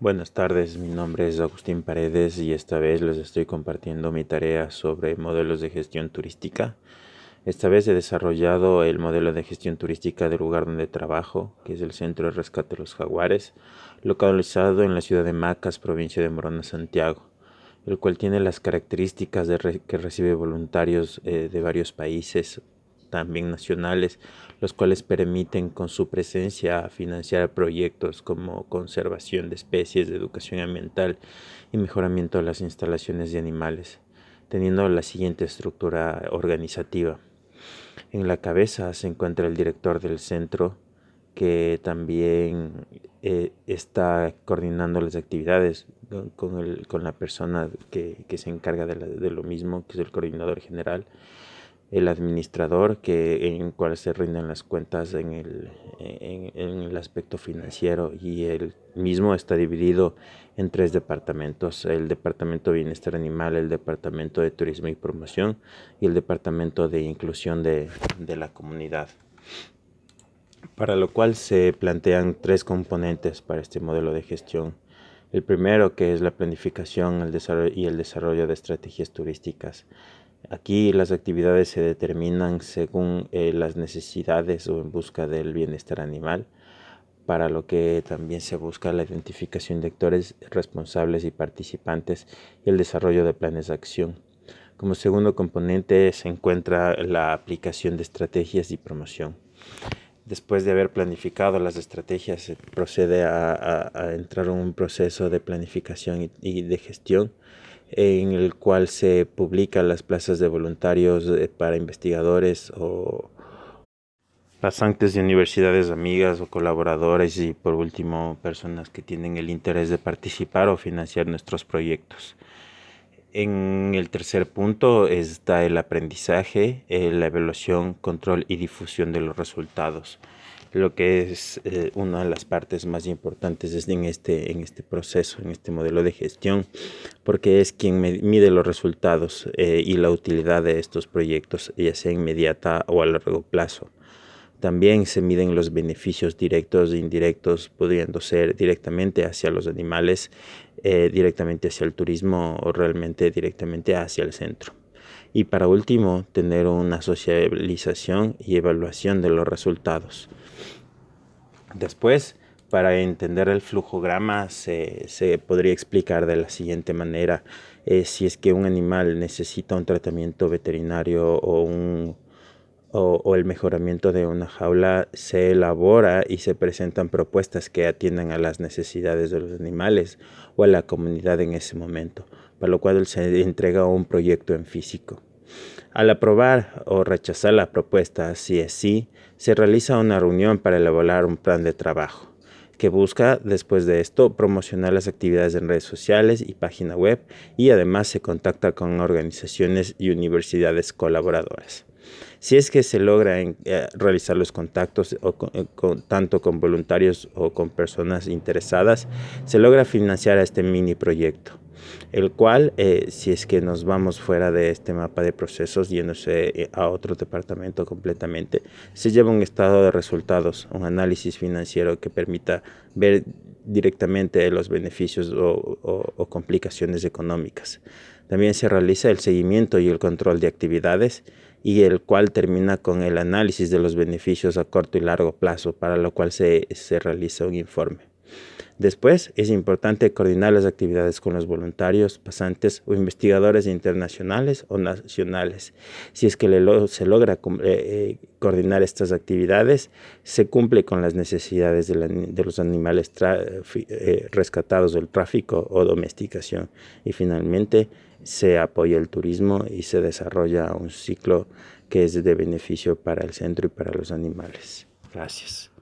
Buenas tardes, mi nombre es Agustín Paredes y esta vez les estoy compartiendo mi tarea sobre modelos de gestión turística. Esta vez he desarrollado el modelo de gestión turística del lugar donde trabajo, que es el Centro de Rescate de los Jaguares, localizado en la ciudad de Macas, provincia de Morona, Santiago, el cual tiene las características de que recibe voluntarios eh, de varios países, también nacionales, los cuales permiten con su presencia financiar proyectos como conservación de especies, de educación ambiental y mejoramiento de las instalaciones de animales, teniendo la siguiente estructura organizativa. En la cabeza se encuentra el director del centro, que también eh, está coordinando las actividades con, con la persona que, se encarga de, lo mismo, que es el coordinador general el administrador que en cual se rinden las cuentas en el, en, el aspecto financiero y el mismo está dividido en tres departamentos, el departamento de bienestar animal, el departamento de turismo y promoción y el departamento de inclusión de, de la comunidad. Para lo cual se plantean tres componentes para este modelo de gestión. El primero que es la planificación el desarrollo y el desarrollo de estrategias turísticas. Aquí las actividades se determinan según eh, las necesidades o en busca del bienestar animal, para lo que también se busca la identificación de actores responsables y participantes y el desarrollo de planes de acción. Como segundo componente se encuentra la aplicación de estrategias y promoción. Después de haber planificado las estrategias, se procede a, entrar en un proceso de planificación y de gestión en el cual se publican las plazas de voluntarios eh, para investigadores o pasantes de universidades amigas o colaboradores y por último personas que tienen el interés de participar o financiar nuestros proyectos. En el tercer punto está el aprendizaje, eh, la evaluación, control y difusión de los resultados lo que es eh, una de las partes más importantes en este, en este proceso, en este modelo de gestión, porque es quien mide los resultados eh, y la utilidad de estos proyectos, ya sea inmediata o a largo plazo. También se miden los beneficios directos e indirectos, pudiendo ser directamente hacia los animales, eh, directamente hacia el turismo o realmente directamente hacia el centro. Y para último, tener una socialización y evaluación de los resultados. Después, para entender el flujograma se, se podría explicar de la siguiente manera. Eh, si es que un animal necesita un tratamiento veterinario o, un, o, o, el mejoramiento de una jaula, se elabora y se presentan propuestas que atiendan a las necesidades de los animales o a la comunidad en ese momento, para lo cual se entrega un proyecto en físico. Al aprobar o rechazar la propuesta, si es sí, se realiza una reunión para elaborar un plan de trabajo que busca, después de esto, promocionar las actividades en redes sociales y página web y además se contacta con organizaciones y universidades colaboradoras. Si es que se logra eh, realizar los contactos eh, tanto con voluntarios o con personas interesadas, se logra financiar este mini proyecto el cual, eh, si es que nos vamos fuera de este mapa de procesos, yéndose eh, a otro departamento completamente, se lleva un estado de resultados, un análisis financiero que permita ver directamente los beneficios o, o complicaciones económicas. También se realiza el seguimiento y el control de actividades y el cual termina con el análisis de los beneficios a corto y largo plazo, para lo cual se, se realiza un informe. Después, es importante coordinar las actividades con los voluntarios, pasantes o investigadores internacionales o nacionales. Si es que se logra eh, eh, coordinar estas actividades, se cumple con las necesidades de, los animales eh, rescatados del tráfico o domesticación. Y finalmente, se apoya el turismo y se desarrolla un ciclo que es de beneficio para el centro y para los animales. Gracias.